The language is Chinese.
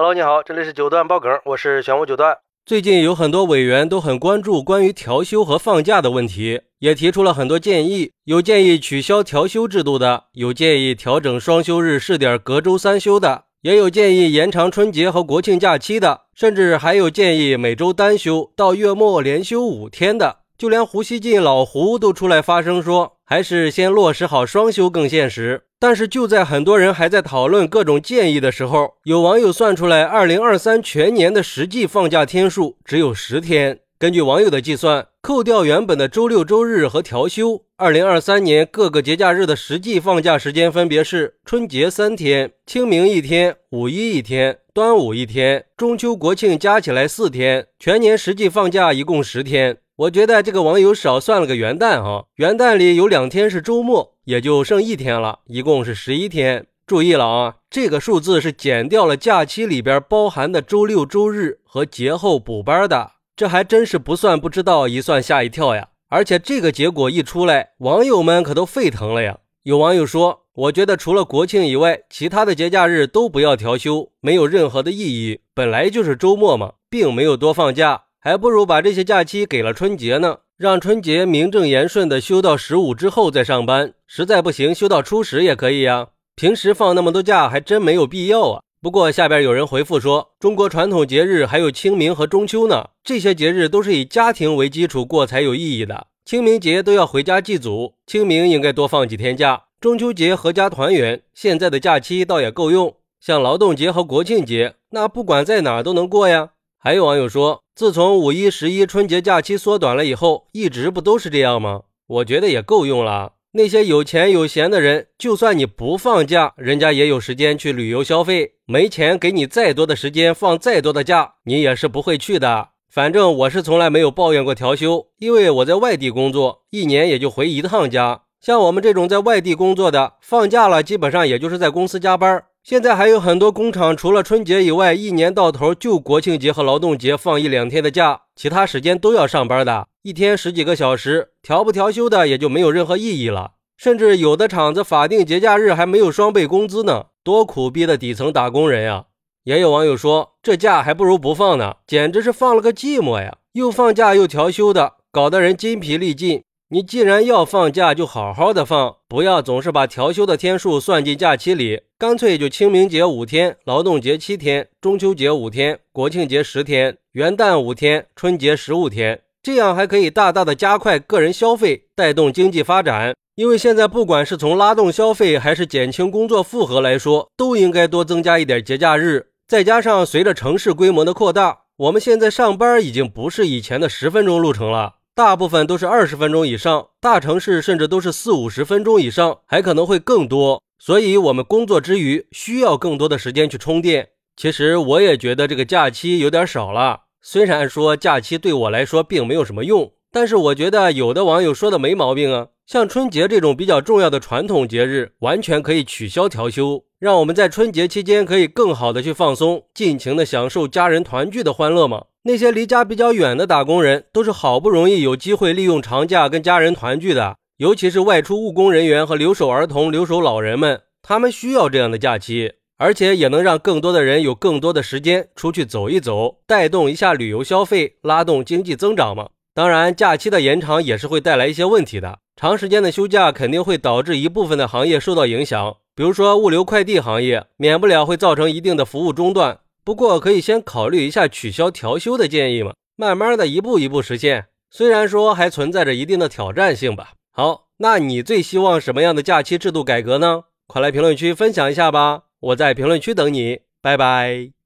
Hello，你好，这里是九段爆梗，我是玄武九段。最近有很多委员都很关注关于调休和放假的问题，也提出了很多建议。有建议取消调休制度的，有建议调整双休日试点隔周三休的，也有建议延长春节和国庆假期的，甚至还有建议每周单休到月末连休五天的。就连胡锡进老胡都出来发声说，还是先落实好双休更现实。但是就在很多人还在讨论各种建议的时候，有网友算出来，二零二三全年的实际放假天数只有十天。根据网友的计算，扣掉原本的周六周日和调休，二零二三年各个节假日的实际放假时间分别是：春节三天，清明一天，五一一天，端午一天，中秋国庆加起来四天，全年实际放假一共十天。我觉得这个网友少算了个元旦啊，元旦里有两天是周末，也就剩一天了，一共是十一天。注意了啊，这个数字是减掉了假期里边包含的周六周日和节后补班的，这还真是不算不知道，一算吓一跳呀！而且这个结果一出来，网友们可都沸腾了呀。有网友说，我觉得除了国庆以外，其他的节假日都不要调休，没有任何的意义，本来就是周末嘛，并没有多放假。还不如把这些假期给了春节呢，让春节名正言顺的休到十五之后再上班，实在不行休到初十也可以呀。平时放那么多假还真没有必要啊。不过下边有人回复说，中国传统节日还有清明和中秋呢，这些节日都是以家庭为基础过才有意义的。清明节都要回家祭祖，清明应该多放几天假，中秋节合家团圆，现在的假期倒也够用。像劳动节和国庆节，那不管在哪都能过呀。还有网友说。自从五一、十一春节假期缩短了以后，一直不都是这样吗？我觉得也够用了。那些有钱有闲的人，就算你不放假，人家也有时间去旅游消费。没钱，给你再多的时间，放再多的假，你也是不会去的。反正我是从来没有抱怨过调休，因为我在外地工作，一年也就回一趟家。像我们这种在外地工作的，放假了基本上也就是在公司加班。现在还有很多工厂，除了春节以外，一年到头就国庆节和劳动节放一两天的假，其他时间都要上班的，一天十几个小时，调不调休的也就没有任何意义了。甚至有的厂子法定节假日还没有双倍工资呢，多苦逼的底层打工人呀！也有网友说，这假还不如不放呢，简直是放了个寂寞呀！又放假又调休的，搞得人筋疲力尽。你既然要放假，就好好的放，不要总是把调休的天数算进假期里，干脆就清明节五天，劳动节七天，中秋节五天，国庆节十天，元旦五天，春节十五天，这样还可以大大的加快个人消费，带动经济发展。因为现在不管是从拉动消费，还是减轻工作负荷来说，都应该多增加一点节假日。再加上随着城市规模的扩大，我们现在上班已经不是以前的十分钟路程了。大部分都是二十分钟以上，大城市甚至都是四五十分钟以上，还可能会更多。所以，我们工作之余需要更多的时间去充电。其实，我也觉得这个假期有点少了。虽然说假期对我来说并没有什么用，但是我觉得有的网友说的没毛病啊。像春节这种比较重要的传统节日，完全可以取消调休，让我们在春节期间可以更好的去放松，尽情的享受家人团聚的欢乐嘛。那些离家比较远的打工人，都是好不容易有机会利用长假跟家人团聚的。尤其是外出务工人员和留守儿童、留守老人们，他们需要这样的假期，而且也能让更多的人有更多的时间出去走一走，带动一下旅游消费，拉动经济增长嘛。当然，假期的延长也是会带来一些问题的。长时间的休假肯定会导致一部分的行业受到影响，比如说物流快递行业，免不了会造成一定的服务中断。不过可以先考虑一下取消调休的建议嘛，慢慢的一步一步实现。虽然说还存在着一定的挑战性吧。好，那你最希望什么样的假期制度改革呢？快来评论区分享一下吧，我在评论区等你，拜拜。